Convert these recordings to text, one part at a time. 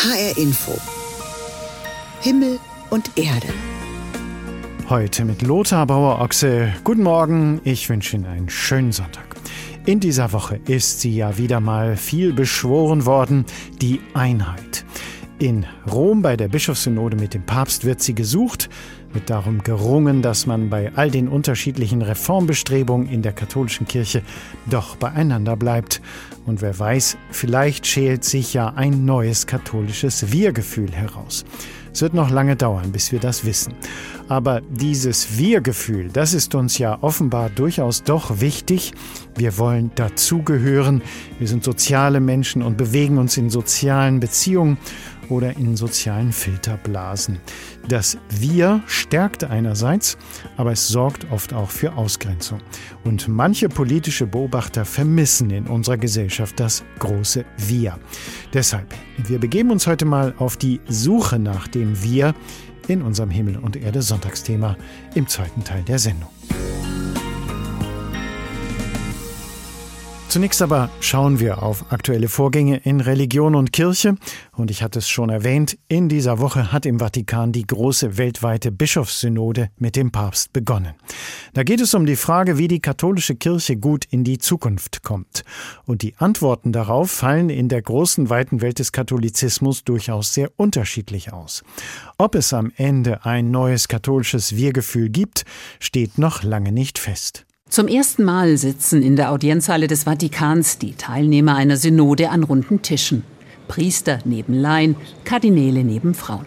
HR Info. Himmel und Erde. Heute mit Lothar Bauer-Ochse. Guten Morgen, ich wünsche Ihnen einen schönen Sonntag. In dieser Woche ist sie ja wieder mal viel beschworen worden, die Einheit. In Rom bei der Bischofssynode mit dem Papst wird sie gesucht, wird darum gerungen, dass man bei all den unterschiedlichen Reformbestrebungen in der katholischen Kirche doch beieinander bleibt. Und wer weiß, vielleicht schält sich ja ein neues katholisches Wir-Gefühl heraus. Es wird noch lange dauern, bis wir das wissen. Aber dieses Wir-Gefühl, das ist uns ja offenbar durchaus doch wichtig. Wir wollen dazugehören. Wir sind soziale Menschen und bewegen uns in sozialen Beziehungen oder in sozialen Filterblasen. Das Wir stärkt einerseits, aber es sorgt oft auch für Ausgrenzung. Und manche politische Beobachter vermissen in unserer Gesellschaft das große Wir. Deshalb, wir begeben uns heute mal auf die Suche nach dem Wir in unserem Himmel und Erde Sonntagsthema im zweiten Teil der Sendung. Zunächst aber schauen wir auf aktuelle Vorgänge in Religion und Kirche. Und ich hatte es schon erwähnt, in dieser Woche hat im Vatikan die große weltweite Bischofssynode mit dem Papst begonnen. Da geht es um die Frage, wie die katholische Kirche gut in die Zukunft kommt. Und die Antworten darauf fallen in der großen weiten Welt des Katholizismus durchaus sehr unterschiedlich aus. Ob es am Ende ein neues katholisches Wir-Gefühl gibt, steht noch lange nicht fest. Zum ersten Mal sitzen in der Audienzhalle des Vatikans die Teilnehmer einer Synode an runden Tischen. Priester neben Laien, Kardinäle neben Frauen.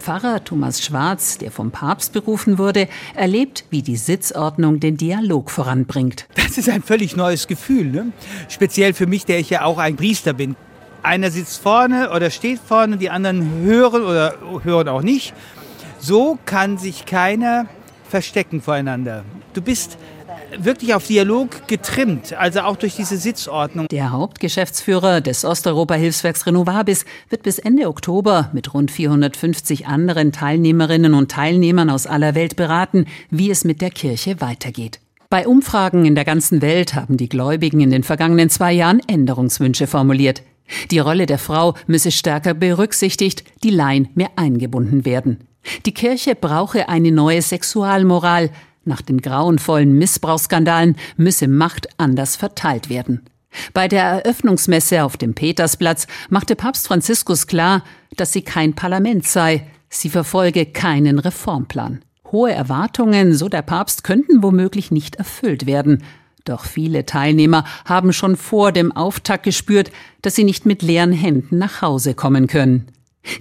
Pfarrer Thomas Schwarz, der vom Papst berufen wurde, erlebt, wie die Sitzordnung den Dialog voranbringt. Das ist ein völlig neues Gefühl, ne? speziell für mich, der ich ja auch ein Priester bin. Einer sitzt vorne oder steht vorne, die anderen hören oder hören auch nicht. So kann sich keiner verstecken voreinander. Du bist wirklich auf Dialog getrimmt, also auch durch diese Sitzordnung. Der Hauptgeschäftsführer des Osteuropa-Hilfswerks Renovabis wird bis Ende Oktober mit rund 450 anderen Teilnehmerinnen und Teilnehmern aus aller Welt beraten, wie es mit der Kirche weitergeht. Bei Umfragen in der ganzen Welt haben die Gläubigen in den vergangenen zwei Jahren Änderungswünsche formuliert. Die Rolle der Frau müsse stärker berücksichtigt, die Laien mehr eingebunden werden. Die Kirche brauche eine neue Sexualmoral, nach den grauenvollen Missbrauchsskandalen müsse Macht anders verteilt werden. Bei der Eröffnungsmesse auf dem Petersplatz machte Papst Franziskus klar, dass sie kein Parlament sei, sie verfolge keinen Reformplan. Hohe Erwartungen, so der Papst, könnten womöglich nicht erfüllt werden. Doch viele Teilnehmer haben schon vor dem Auftakt gespürt, dass sie nicht mit leeren Händen nach Hause kommen können.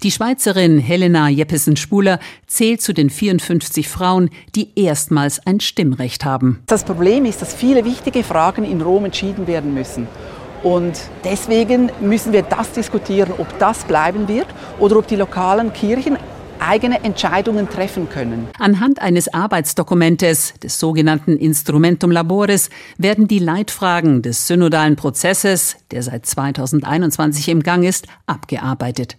Die Schweizerin Helena Jeppesen-Spuler zählt zu den 54 Frauen, die erstmals ein Stimmrecht haben. Das Problem ist, dass viele wichtige Fragen in Rom entschieden werden müssen. Und deswegen müssen wir das diskutieren, ob das bleiben wird oder ob die lokalen Kirchen eigene Entscheidungen treffen können. Anhand eines Arbeitsdokumentes, des sogenannten Instrumentum Labores, werden die Leitfragen des synodalen Prozesses, der seit 2021 im Gang ist, abgearbeitet.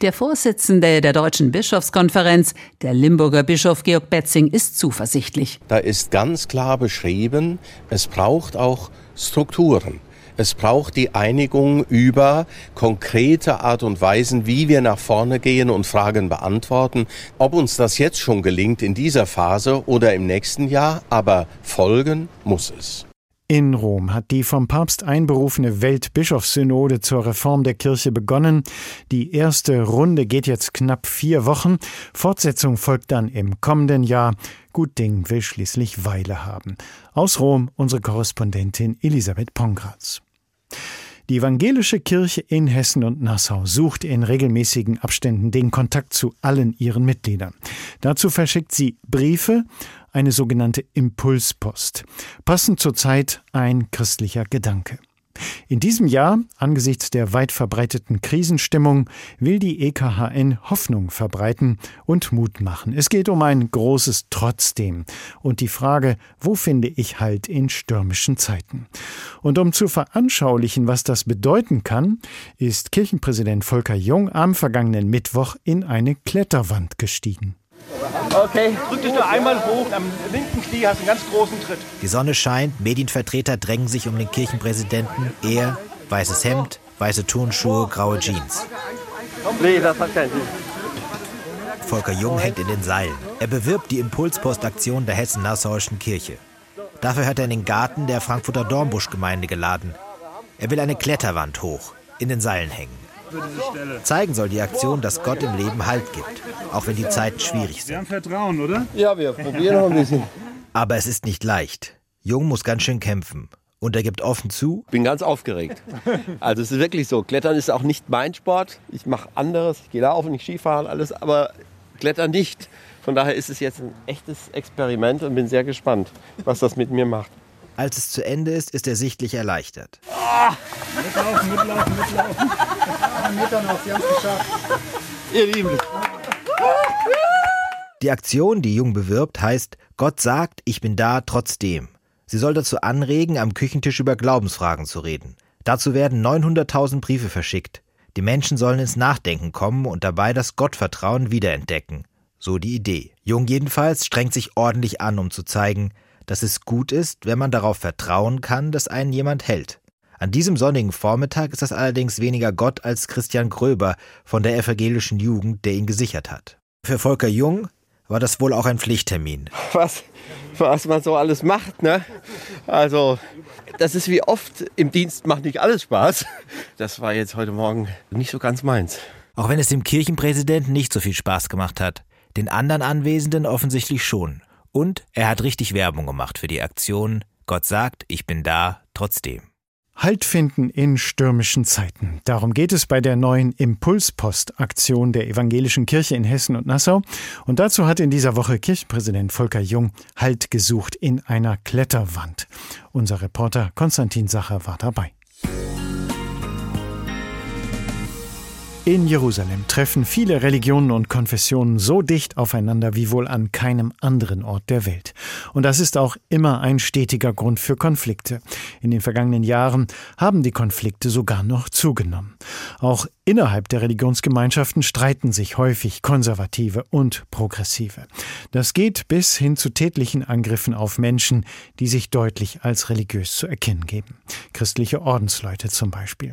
Der Vorsitzende der Deutschen Bischofskonferenz, der Limburger Bischof Georg Betzing, ist zuversichtlich. Da ist ganz klar beschrieben, es braucht auch Strukturen. Es braucht die Einigung über konkrete Art und Weisen, wie wir nach vorne gehen und Fragen beantworten. Ob uns das jetzt schon gelingt in dieser Phase oder im nächsten Jahr, aber folgen muss es. In Rom hat die vom Papst einberufene Weltbischofssynode zur Reform der Kirche begonnen. Die erste Runde geht jetzt knapp vier Wochen. Fortsetzung folgt dann im kommenden Jahr. Gut Ding will schließlich Weile haben. Aus Rom unsere Korrespondentin Elisabeth Pongratz. Die evangelische Kirche in Hessen und Nassau sucht in regelmäßigen Abständen den Kontakt zu allen ihren Mitgliedern. Dazu verschickt sie Briefe, eine sogenannte Impulspost. Passend zur Zeit ein christlicher Gedanke. In diesem Jahr, angesichts der weit verbreiteten Krisenstimmung, will die EKHN Hoffnung verbreiten und Mut machen. Es geht um ein großes Trotzdem und die Frage, wo finde ich Halt in stürmischen Zeiten? Und um zu veranschaulichen, was das bedeuten kann, ist Kirchenpräsident Volker Jung am vergangenen Mittwoch in eine Kletterwand gestiegen. Okay, drück dich nur einmal hoch. Am linken Knie hast du einen ganz großen Tritt. Die Sonne scheint, Medienvertreter drängen sich um den Kirchenpräsidenten. Er, weißes Hemd, weiße Turnschuhe, graue Jeans. Nee, das hat keinen Sinn. Volker Jung hängt in den Seilen. Er bewirbt die Impulspostaktion der Hessen-Nassauischen Kirche. Dafür hat er in den Garten der Frankfurter Dornbusch-Gemeinde geladen. Er will eine Kletterwand hoch, in den Seilen hängen. Zeigen soll die Aktion, dass Gott im Leben Halt gibt, auch wenn die Zeiten schwierig sind. Wir haben Vertrauen, oder? Ja, wir probieren noch ein bisschen. Aber es ist nicht leicht. Jung muss ganz schön kämpfen. Und er gibt offen zu, bin ganz aufgeregt. Also es ist wirklich so. Klettern ist auch nicht mein Sport. Ich mache anderes. Ich gehe laufen, ich Skifahren, alles. Aber Klettern nicht. Von daher ist es jetzt ein echtes Experiment und bin sehr gespannt, was das mit mir macht. Als es zu Ende ist, ist er sichtlich erleichtert. Mitlaufen, mitlaufen, mitlaufen. Einen Meter noch, Sie haben es geschafft. Ihr Lieben. Die Aktion, die Jung bewirbt, heißt Gott sagt, ich bin da trotzdem. Sie soll dazu anregen, am Küchentisch über Glaubensfragen zu reden. Dazu werden 900.000 Briefe verschickt. Die Menschen sollen ins Nachdenken kommen und dabei das Gottvertrauen wiederentdecken. So die Idee. Jung jedenfalls strengt sich ordentlich an, um zu zeigen, dass es gut ist, wenn man darauf vertrauen kann, dass einen jemand hält. An diesem sonnigen Vormittag ist das allerdings weniger Gott als Christian Gröber von der evangelischen Jugend, der ihn gesichert hat. Für Volker Jung war das wohl auch ein Pflichttermin. Was, was man so alles macht, ne? Also, das ist wie oft im Dienst macht nicht alles Spaß. Das war jetzt heute Morgen nicht so ganz meins. Auch wenn es dem Kirchenpräsidenten nicht so viel Spaß gemacht hat. Den anderen Anwesenden offensichtlich schon. Und er hat richtig Werbung gemacht für die Aktion Gott sagt, ich bin da trotzdem. Halt finden in stürmischen Zeiten. Darum geht es bei der neuen Impulspost-Aktion der Evangelischen Kirche in Hessen und Nassau. Und dazu hat in dieser Woche Kirchenpräsident Volker Jung Halt gesucht in einer Kletterwand. Unser Reporter Konstantin Sacher war dabei. In Jerusalem treffen viele Religionen und Konfessionen so dicht aufeinander wie wohl an keinem anderen Ort der Welt. Und das ist auch immer ein stetiger Grund für Konflikte. In den vergangenen Jahren haben die Konflikte sogar noch zugenommen. Auch innerhalb der Religionsgemeinschaften streiten sich häufig Konservative und Progressive. Das geht bis hin zu tätlichen Angriffen auf Menschen, die sich deutlich als religiös zu erkennen geben. Christliche Ordensleute zum Beispiel.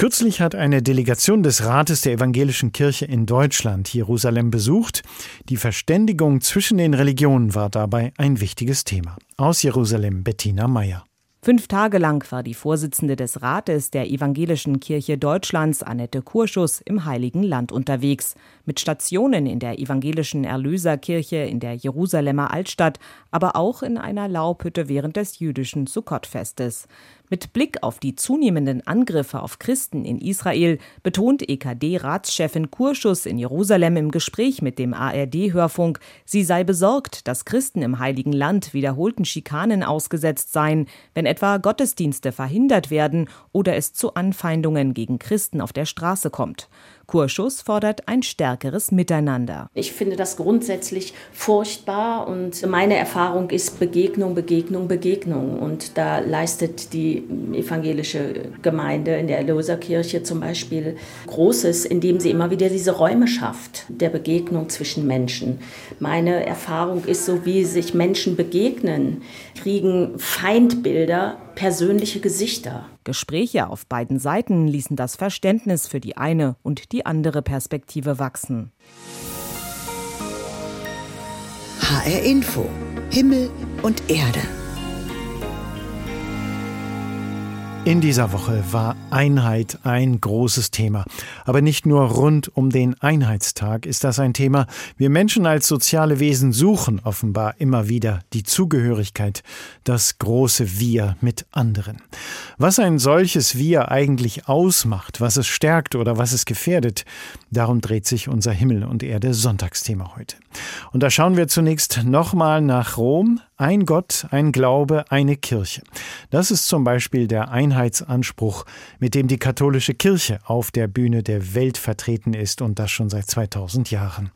Kürzlich hat eine Delegation des Rates der Evangelischen Kirche in Deutschland Jerusalem besucht. Die Verständigung zwischen den Religionen war dabei ein wichtiges Thema. Aus Jerusalem Bettina Meyer. Fünf Tage lang war die Vorsitzende des Rates der Evangelischen Kirche Deutschlands, Annette Kurschus, im Heiligen Land unterwegs. Mit Stationen in der Evangelischen Erlöserkirche in der Jerusalemer Altstadt, aber auch in einer Laubhütte während des jüdischen Sukkot-Festes. Mit Blick auf die zunehmenden Angriffe auf Christen in Israel betont EKD-Ratschefin Kurschus in Jerusalem im Gespräch mit dem ARD-Hörfunk, sie sei besorgt, dass Christen im Heiligen Land wiederholten Schikanen ausgesetzt seien, wenn etwa Gottesdienste verhindert werden oder es zu Anfeindungen gegen Christen auf der Straße kommt. Kurschus fordert ein stärkeres Miteinander. Ich finde das grundsätzlich furchtbar und meine Erfahrung ist Begegnung, Begegnung, Begegnung. Und da leistet die evangelische Gemeinde in der Erlöserkirche zum Beispiel Großes, indem sie immer wieder diese Räume schafft der Begegnung zwischen Menschen. Meine Erfahrung ist, so wie sich Menschen begegnen, kriegen Feindbilder persönliche Gesichter. Gespräche auf beiden Seiten ließen das Verständnis für die eine und die andere Perspektive wachsen. HR Info. Himmel und Erde. In dieser Woche war Einheit ein großes Thema. Aber nicht nur rund um den Einheitstag ist das ein Thema. Wir Menschen als soziale Wesen suchen offenbar immer wieder die Zugehörigkeit, das große Wir mit anderen. Was ein solches Wir eigentlich ausmacht, was es stärkt oder was es gefährdet, darum dreht sich unser Himmel und Erde Sonntagsthema heute. Und da schauen wir zunächst nochmal nach Rom. Ein Gott, ein Glaube, eine Kirche. Das ist zum Beispiel der Einheitsanspruch, mit dem die katholische Kirche auf der Bühne der Welt vertreten ist und das schon seit 2000 Jahren.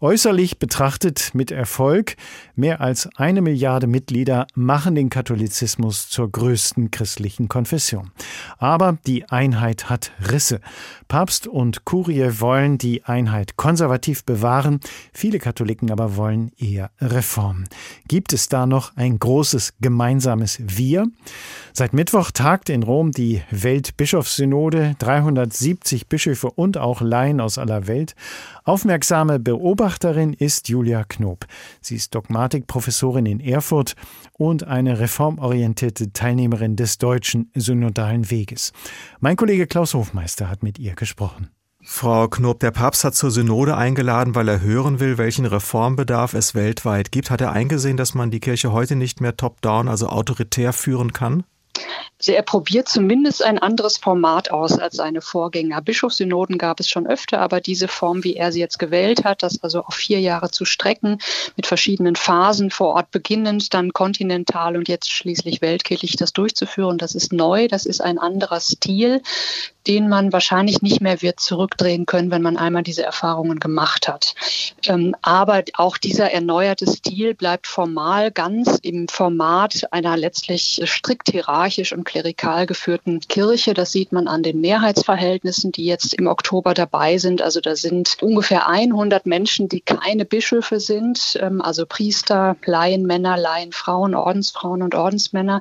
Äußerlich betrachtet mit Erfolg. Mehr als eine Milliarde Mitglieder machen den Katholizismus zur größten christlichen Konfession. Aber die Einheit hat Risse. Papst und Kurie wollen die Einheit konservativ bewahren. Viele Katholiken aber wollen eher Reformen. Gibt es da noch ein großes gemeinsames Wir. Seit Mittwoch tagt in Rom die Weltbischofssynode, 370 Bischöfe und auch Laien aus aller Welt. Aufmerksame Beobachterin ist Julia Knob. Sie ist Dogmatikprofessorin in Erfurt und eine reformorientierte Teilnehmerin des deutschen synodalen Weges. Mein Kollege Klaus Hofmeister hat mit ihr gesprochen. Frau Knob, der Papst hat zur Synode eingeladen, weil er hören will, welchen Reformbedarf es weltweit gibt. Hat er eingesehen, dass man die Kirche heute nicht mehr top-down, also autoritär führen kann? Also er probiert zumindest ein anderes Format aus als seine Vorgänger. Bischofssynoden gab es schon öfter, aber diese Form, wie er sie jetzt gewählt hat, das also auf vier Jahre zu strecken, mit verschiedenen Phasen vor Ort beginnend, dann kontinental und jetzt schließlich weltkirchlich das durchzuführen, das ist neu, das ist ein anderer Stil, den man wahrscheinlich nicht mehr wird zurückdrehen können, wenn man einmal diese Erfahrungen gemacht hat. Ähm, aber auch dieser erneuerte Stil bleibt formal ganz im Format einer letztlich strikt hierarchisch und klerikal geführten Kirche. Das sieht man an den Mehrheitsverhältnissen, die jetzt im Oktober dabei sind. Also da sind ungefähr 100 Menschen, die keine Bischöfe sind, ähm, also Priester, Laienmänner, Laienfrauen, Ordensfrauen und Ordensmänner,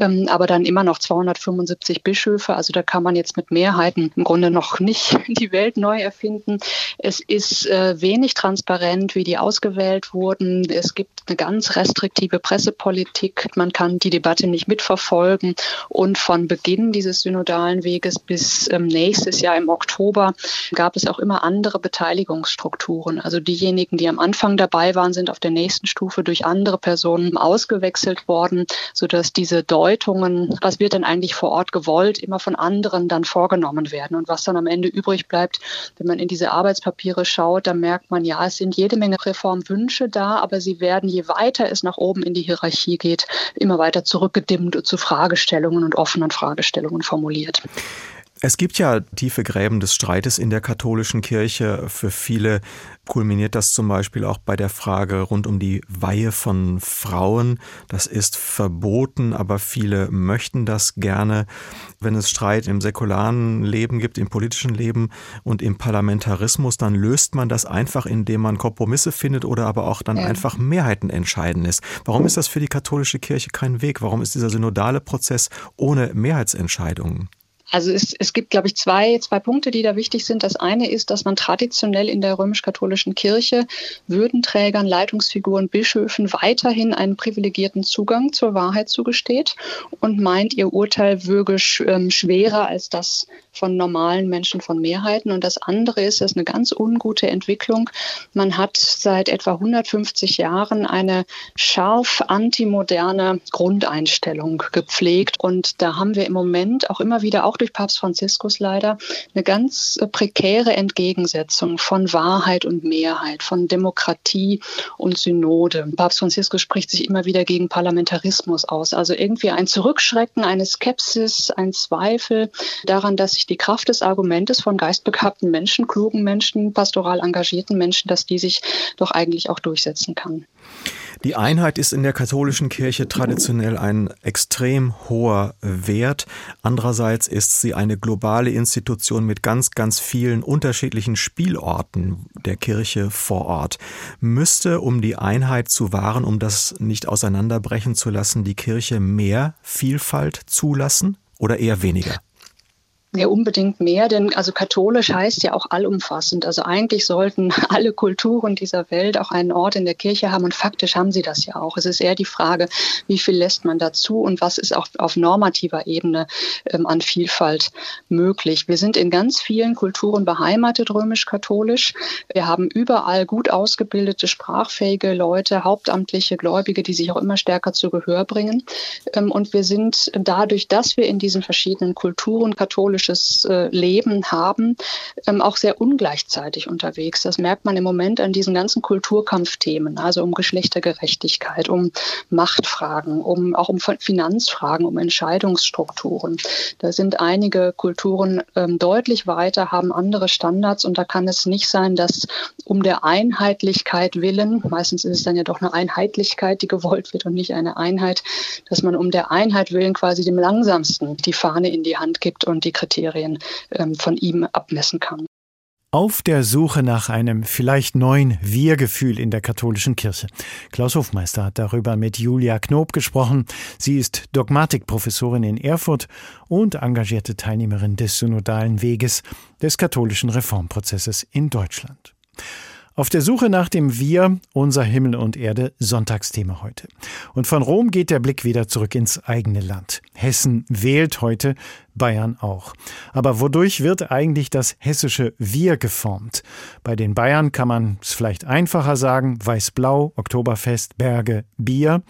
ähm, aber dann immer noch 275 Bischöfe. Also da kann man jetzt mit Mehrheiten im Grunde noch nicht die Welt neu erfinden. Es ist äh, wenig transparent, wie die ausgewählt wurden. Es gibt eine ganz restriktive Pressepolitik. Man kann die Debatte nicht mitverfolgen. Und von Beginn dieses synodalen Weges bis ähm, nächstes Jahr im Oktober gab es auch immer andere Beteiligungsstrukturen. Also diejenigen, die am Anfang dabei waren, sind auf der nächsten Stufe durch andere Personen ausgewechselt worden, sodass diese Deutungen, was wird denn eigentlich vor Ort gewollt, immer von anderen dann vorgenommen werden. Und was dann am Ende übrig bleibt, wenn man in diese Arbeitspapiere schaut, dann merkt man, ja, es sind jede Menge Reformwünsche da, aber sie werden, je weiter es nach oben in die Hierarchie geht, immer weiter zurückgedimmt und zu Fragestellungen Fragestellungen und offenen Fragestellungen formuliert. Es gibt ja tiefe Gräben des Streites in der katholischen Kirche. Für viele kulminiert das zum Beispiel auch bei der Frage rund um die Weihe von Frauen. Das ist verboten, aber viele möchten das gerne. Wenn es Streit im säkularen Leben gibt, im politischen Leben und im Parlamentarismus, dann löst man das einfach, indem man Kompromisse findet oder aber auch dann einfach Mehrheiten entscheiden lässt. Warum ist das für die katholische Kirche kein Weg? Warum ist dieser synodale Prozess ohne Mehrheitsentscheidungen? Also es, es gibt, glaube ich, zwei, zwei Punkte, die da wichtig sind. Das eine ist, dass man traditionell in der römisch-katholischen Kirche Würdenträgern, Leitungsfiguren, Bischöfen weiterhin einen privilegierten Zugang zur Wahrheit zugesteht und meint, ihr Urteil würge ähm, schwerer als das von normalen Menschen, von Mehrheiten. Und das andere ist, das ist eine ganz ungute Entwicklung. Man hat seit etwa 150 Jahren eine scharf antimoderne Grundeinstellung gepflegt. Und da haben wir im Moment auch immer wieder, auch durch Papst Franziskus leider, eine ganz prekäre Entgegensetzung von Wahrheit und Mehrheit, von Demokratie und Synode. Papst Franziskus spricht sich immer wieder gegen Parlamentarismus aus. Also irgendwie ein Zurückschrecken, eine Skepsis, ein Zweifel daran, dass sich die Kraft des Argumentes von geistbegabten Menschen, klugen Menschen, pastoral engagierten Menschen, dass die sich doch eigentlich auch durchsetzen kann. Die Einheit ist in der katholischen Kirche traditionell ein extrem hoher Wert. Andererseits ist sie eine globale Institution mit ganz, ganz vielen unterschiedlichen Spielorten der Kirche vor Ort. Müsste, um die Einheit zu wahren, um das nicht auseinanderbrechen zu lassen, die Kirche mehr Vielfalt zulassen oder eher weniger? Ja, unbedingt mehr, denn also katholisch heißt ja auch allumfassend. Also eigentlich sollten alle Kulturen dieser Welt auch einen Ort in der Kirche haben und faktisch haben sie das ja auch. Es ist eher die Frage, wie viel lässt man dazu und was ist auch auf normativer Ebene ähm, an Vielfalt möglich. Wir sind in ganz vielen Kulturen beheimatet, römisch-katholisch. Wir haben überall gut ausgebildete, sprachfähige Leute, hauptamtliche Gläubige, die sich auch immer stärker zu Gehör bringen. Ähm, und wir sind dadurch, dass wir in diesen verschiedenen Kulturen katholisch politisches äh, Leben haben, ähm, auch sehr ungleichzeitig unterwegs. Das merkt man im Moment an diesen ganzen Kulturkampfthemen, also um Geschlechtergerechtigkeit, um Machtfragen, um auch um Finanzfragen, um Entscheidungsstrukturen. Da sind einige Kulturen ähm, deutlich weiter, haben andere Standards und da kann es nicht sein, dass um der Einheitlichkeit willen, meistens ist es dann ja doch eine Einheitlichkeit, die gewollt wird und nicht eine Einheit, dass man um der Einheit willen quasi dem Langsamsten die Fahne in die Hand gibt und die Kriterien ähm, von ihm abmessen kann. auf der Suche nach einem vielleicht neuen Wir-Gefühl in der katholischen Kirche. Klaus Hofmeister hat darüber mit Julia Knob gesprochen. Sie ist Dogmatikprofessorin in Erfurt und engagierte Teilnehmerin des synodalen Weges des katholischen Reformprozesses in Deutschland. Auf der Suche nach dem Wir, unser Himmel und Erde, Sonntagsthema heute. Und von Rom geht der Blick wieder zurück ins eigene Land. Hessen wählt heute, Bayern auch. Aber wodurch wird eigentlich das hessische Wir geformt? Bei den Bayern kann man es vielleicht einfacher sagen, Weiß-Blau, Oktoberfest, Berge, Bier.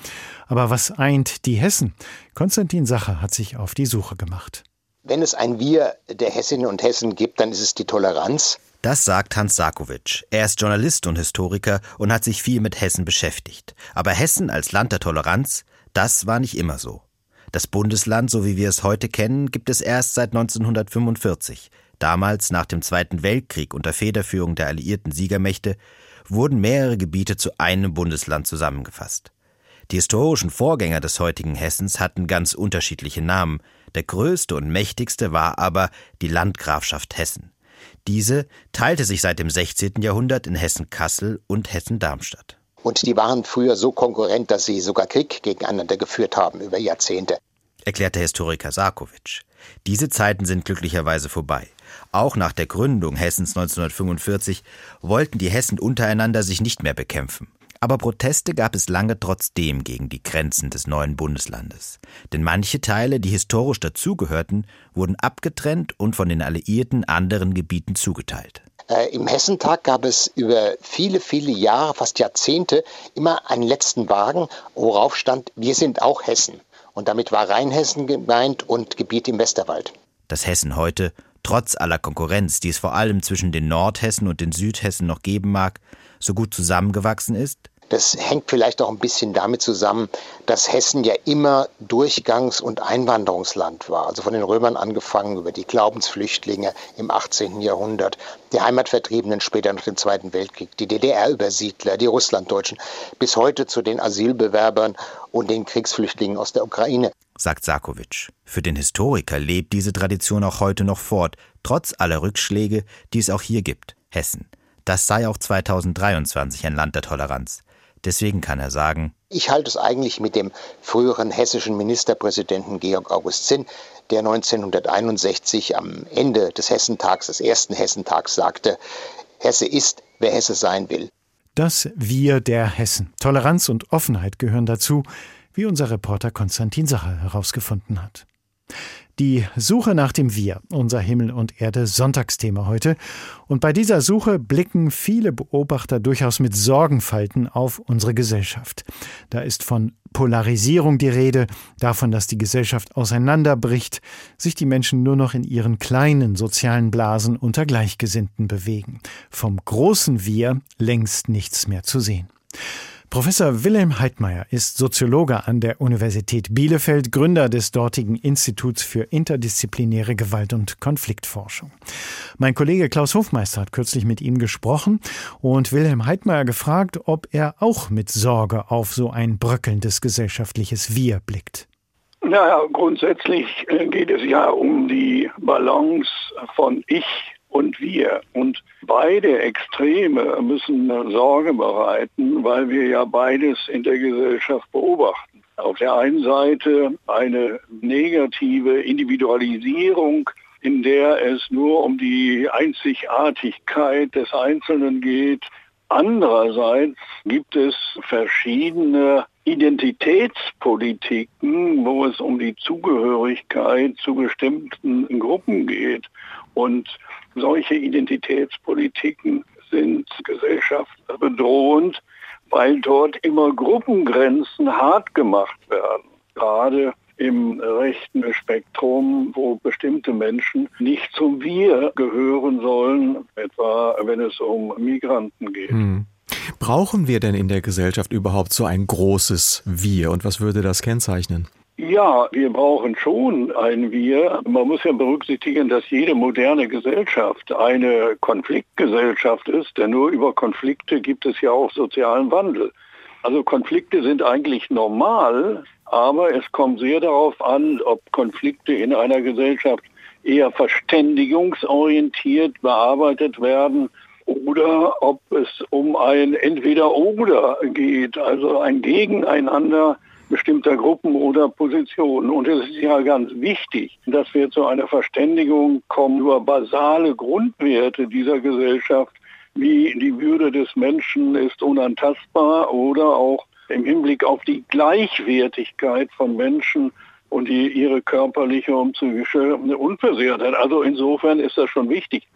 Aber was eint die Hessen? Konstantin Sacher hat sich auf die Suche gemacht. Wenn es ein Wir der Hessinnen und Hessen gibt, dann ist es die Toleranz. Das sagt Hans Sarkovic. Er ist Journalist und Historiker und hat sich viel mit Hessen beschäftigt. Aber Hessen als Land der Toleranz, das war nicht immer so. Das Bundesland, so wie wir es heute kennen, gibt es erst seit 1945. Damals, nach dem Zweiten Weltkrieg unter Federführung der alliierten Siegermächte, wurden mehrere Gebiete zu einem Bundesland zusammengefasst. Die historischen Vorgänger des heutigen Hessens hatten ganz unterschiedliche Namen. Der größte und mächtigste war aber die Landgrafschaft Hessen. Diese teilte sich seit dem 16. Jahrhundert in Hessen-Kassel und Hessen-Darmstadt. Und die waren früher so konkurrent, dass sie sogar Krieg gegeneinander geführt haben über Jahrzehnte. Erklärte Historiker Sarkovic. Diese Zeiten sind glücklicherweise vorbei. Auch nach der Gründung Hessens 1945 wollten die Hessen untereinander sich nicht mehr bekämpfen. Aber Proteste gab es lange trotzdem gegen die Grenzen des neuen Bundeslandes. Denn manche Teile, die historisch dazugehörten, wurden abgetrennt und von den Alliierten anderen Gebieten zugeteilt. Äh, Im Hessentag gab es über viele, viele Jahre, fast Jahrzehnte, immer einen letzten Wagen, worauf stand, wir sind auch Hessen. Und damit war Rheinhessen gemeint und Gebiet im Westerwald. Das Hessen heute, trotz aller Konkurrenz, die es vor allem zwischen den Nordhessen und den Südhessen noch geben mag, so gut zusammengewachsen ist, das hängt vielleicht auch ein bisschen damit zusammen, dass Hessen ja immer Durchgangs- und Einwanderungsland war. Also von den Römern angefangen über die Glaubensflüchtlinge im 18. Jahrhundert, die Heimatvertriebenen später nach dem Zweiten Weltkrieg, die DDR-Übersiedler, die Russlanddeutschen, bis heute zu den Asylbewerbern und den Kriegsflüchtlingen aus der Ukraine. Sagt Sarkovic. Für den Historiker lebt diese Tradition auch heute noch fort, trotz aller Rückschläge, die es auch hier gibt. Hessen. Das sei auch 2023 ein Land der Toleranz. Deswegen kann er sagen, ich halte es eigentlich mit dem früheren hessischen Ministerpräsidenten Georg August Zinn, der 1961 am Ende des Hessentags, des ersten Hessentags sagte, Hesse ist, wer Hesse sein will. Das Wir der Hessen. Toleranz und Offenheit gehören dazu, wie unser Reporter Konstantin Sacher herausgefunden hat. Die Suche nach dem Wir, unser Himmel und Erde Sonntagsthema heute. Und bei dieser Suche blicken viele Beobachter durchaus mit Sorgenfalten auf unsere Gesellschaft. Da ist von Polarisierung die Rede, davon, dass die Gesellschaft auseinanderbricht, sich die Menschen nur noch in ihren kleinen sozialen Blasen unter Gleichgesinnten bewegen. Vom großen Wir längst nichts mehr zu sehen. Professor Wilhelm Heidmeier ist Soziologe an der Universität Bielefeld, Gründer des dortigen Instituts für interdisziplinäre Gewalt- und Konfliktforschung. Mein Kollege Klaus Hofmeister hat kürzlich mit ihm gesprochen und Wilhelm Heidmeier gefragt, ob er auch mit Sorge auf so ein bröckelndes gesellschaftliches Wir blickt. Naja, grundsätzlich geht es ja um die Balance von Ich und wir. Und beide Extreme müssen Sorge bereiten, weil wir ja beides in der Gesellschaft beobachten. Auf der einen Seite eine negative Individualisierung, in der es nur um die Einzigartigkeit des Einzelnen geht. Andererseits gibt es verschiedene Identitätspolitiken, wo es um die Zugehörigkeit zu bestimmten Gruppen geht. Und solche Identitätspolitiken sind gesellschaftsbedrohend, weil dort immer Gruppengrenzen hart gemacht werden. Gerade im rechten Spektrum, wo bestimmte Menschen nicht zum Wir gehören sollen, etwa wenn es um Migranten geht. Hm. Brauchen wir denn in der Gesellschaft überhaupt so ein großes Wir und was würde das kennzeichnen? Ja, wir brauchen schon ein Wir. Man muss ja berücksichtigen, dass jede moderne Gesellschaft eine Konfliktgesellschaft ist, denn nur über Konflikte gibt es ja auch sozialen Wandel. Also Konflikte sind eigentlich normal, aber es kommt sehr darauf an, ob Konflikte in einer Gesellschaft eher verständigungsorientiert bearbeitet werden oder ob es um ein Entweder-Oder geht, also ein Gegeneinander bestimmter Gruppen oder Positionen. Und es ist ja ganz wichtig, dass wir zu einer Verständigung kommen über basale Grundwerte dieser Gesellschaft, wie die Würde des Menschen ist unantastbar oder auch im Hinblick auf die Gleichwertigkeit von Menschen und die, ihre körperliche und psychische Unversehrtheit. Also insofern ist das schon wichtig.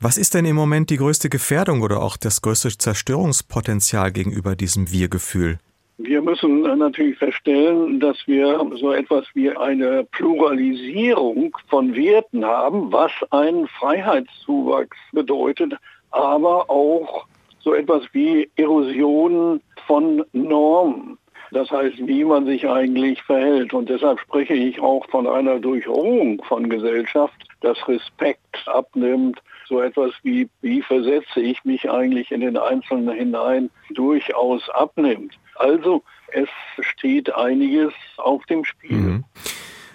Was ist denn im Moment die größte Gefährdung oder auch das größte Zerstörungspotenzial gegenüber diesem Wir-Gefühl? Wir müssen natürlich feststellen, dass wir so etwas wie eine Pluralisierung von Werten haben, was einen Freiheitszuwachs bedeutet, aber auch so etwas wie Erosion von Normen. Das heißt, wie man sich eigentlich verhält. Und deshalb spreche ich auch von einer Durchruhung von Gesellschaft, dass Respekt abnimmt, so etwas wie, wie versetze ich mich eigentlich in den Einzelnen hinein, durchaus abnimmt. Also es steht einiges auf dem Spiel. Mhm.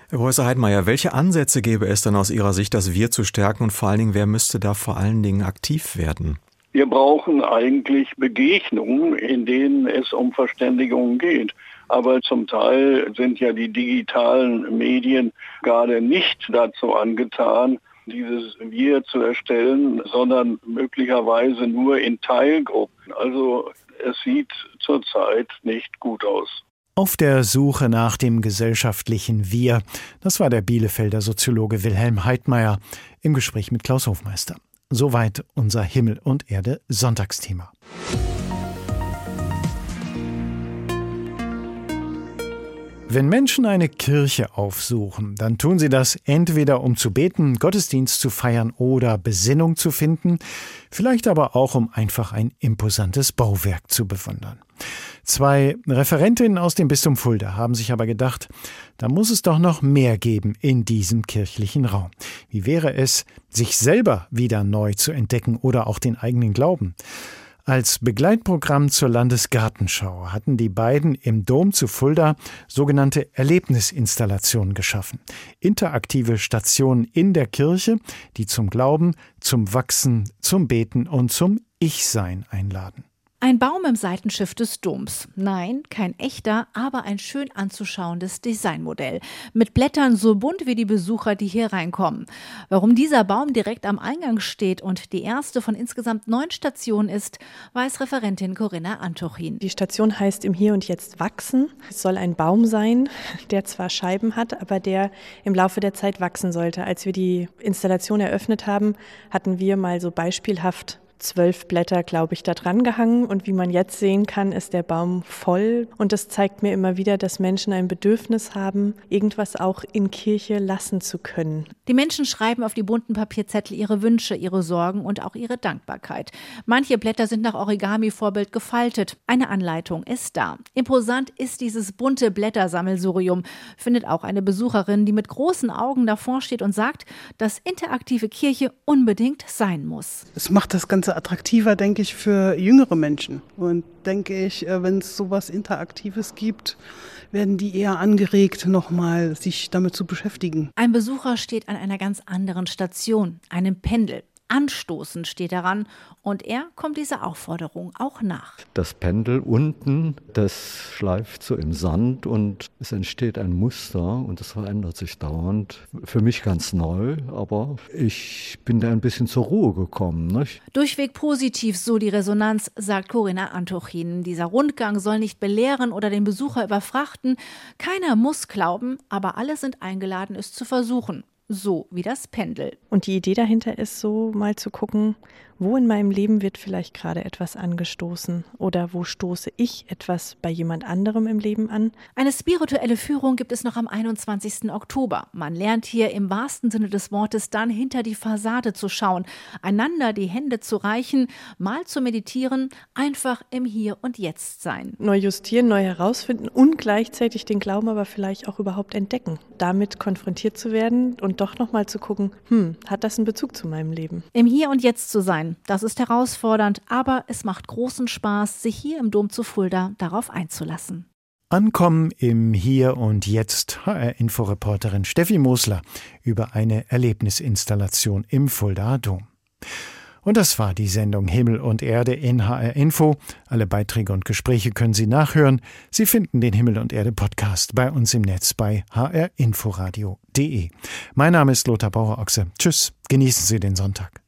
Herr Professor Heidmeier, welche Ansätze gäbe es dann aus Ihrer Sicht, das Wir zu stärken und vor allen Dingen, wer müsste da vor allen Dingen aktiv werden? Wir brauchen eigentlich Begegnungen, in denen es um Verständigung geht. Aber zum Teil sind ja die digitalen Medien gerade nicht dazu angetan, dieses Wir zu erstellen, sondern möglicherweise nur in Teilgruppen. Also es sieht zurzeit nicht gut aus. Auf der Suche nach dem gesellschaftlichen Wir, das war der Bielefelder Soziologe Wilhelm Heidmeier im Gespräch mit Klaus Hofmeister. Soweit unser Himmel und Erde Sonntagsthema. Wenn Menschen eine Kirche aufsuchen, dann tun sie das entweder um zu beten, Gottesdienst zu feiern oder Besinnung zu finden, vielleicht aber auch um einfach ein imposantes Bauwerk zu bewundern. Zwei Referentinnen aus dem Bistum Fulda haben sich aber gedacht, da muss es doch noch mehr geben in diesem kirchlichen Raum. Wie wäre es, sich selber wieder neu zu entdecken oder auch den eigenen Glauben? Als Begleitprogramm zur Landesgartenschau hatten die beiden im Dom zu Fulda sogenannte Erlebnisinstallationen geschaffen. Interaktive Stationen in der Kirche, die zum Glauben, zum Wachsen, zum Beten und zum Ich-Sein einladen. Ein Baum im Seitenschiff des Doms. Nein, kein echter, aber ein schön anzuschauendes Designmodell. Mit Blättern so bunt wie die Besucher, die hier reinkommen. Warum dieser Baum direkt am Eingang steht und die erste von insgesamt neun Stationen ist, weiß Referentin Corinna Antuchin. Die Station heißt im Hier und Jetzt wachsen. Es soll ein Baum sein, der zwar Scheiben hat, aber der im Laufe der Zeit wachsen sollte. Als wir die Installation eröffnet haben, hatten wir mal so beispielhaft zwölf Blätter, glaube ich, da dran gehangen. Und wie man jetzt sehen kann, ist der Baum voll. Und das zeigt mir immer wieder, dass Menschen ein Bedürfnis haben, irgendwas auch in Kirche lassen zu können. Die Menschen schreiben auf die bunten Papierzettel ihre Wünsche, ihre Sorgen und auch ihre Dankbarkeit. Manche Blätter sind nach Origami-Vorbild gefaltet. Eine Anleitung ist da. Imposant ist dieses bunte Blättersammelsurium, findet auch eine Besucherin, die mit großen Augen davor steht und sagt, dass interaktive Kirche unbedingt sein muss. Es macht das Ganze attraktiver, denke ich, für jüngere Menschen. Und denke ich, äh, wenn es sowas Interaktives gibt, werden die eher angeregt, nochmal sich damit zu beschäftigen. Ein Besucher steht an einer ganz anderen Station, einem Pendel. Anstoßend steht daran und er kommt dieser Aufforderung auch nach. Das Pendel unten, das schleift so im Sand und es entsteht ein Muster und es verändert sich dauernd. Für mich ganz neu, aber ich bin da ein bisschen zur Ruhe gekommen. Nicht? Durchweg positiv, so die Resonanz, sagt Corinna Antuchin. Dieser Rundgang soll nicht belehren oder den Besucher überfrachten. Keiner muss glauben, aber alle sind eingeladen, es zu versuchen so wie das Pendel. Und die Idee dahinter ist so, mal zu gucken, wo in meinem Leben wird vielleicht gerade etwas angestoßen oder wo stoße ich etwas bei jemand anderem im Leben an? Eine spirituelle Führung gibt es noch am 21. Oktober. Man lernt hier im wahrsten Sinne des Wortes dann hinter die Fassade zu schauen, einander die Hände zu reichen, mal zu meditieren, einfach im Hier und Jetzt sein. Neu justieren, neu herausfinden und gleichzeitig den Glauben aber vielleicht auch überhaupt entdecken. Damit konfrontiert zu werden und doch nochmal zu gucken, hm, hat das einen Bezug zu meinem Leben? Im Hier und Jetzt zu sein das ist herausfordernd, aber es macht großen Spaß, sich hier im Dom zu Fulda darauf einzulassen. Ankommen im Hier und Jetzt HR-Inforeporterin Steffi Mosler über eine Erlebnisinstallation im Fuldaer Dom. Und das war die Sendung Himmel und Erde in HR Info. Alle Beiträge und Gespräche können Sie nachhören. Sie finden den Himmel und Erde Podcast bei uns im Netz bei hrinforadio.de. Mein Name ist Lothar Bauer-Ochse. Tschüss, genießen Sie den Sonntag.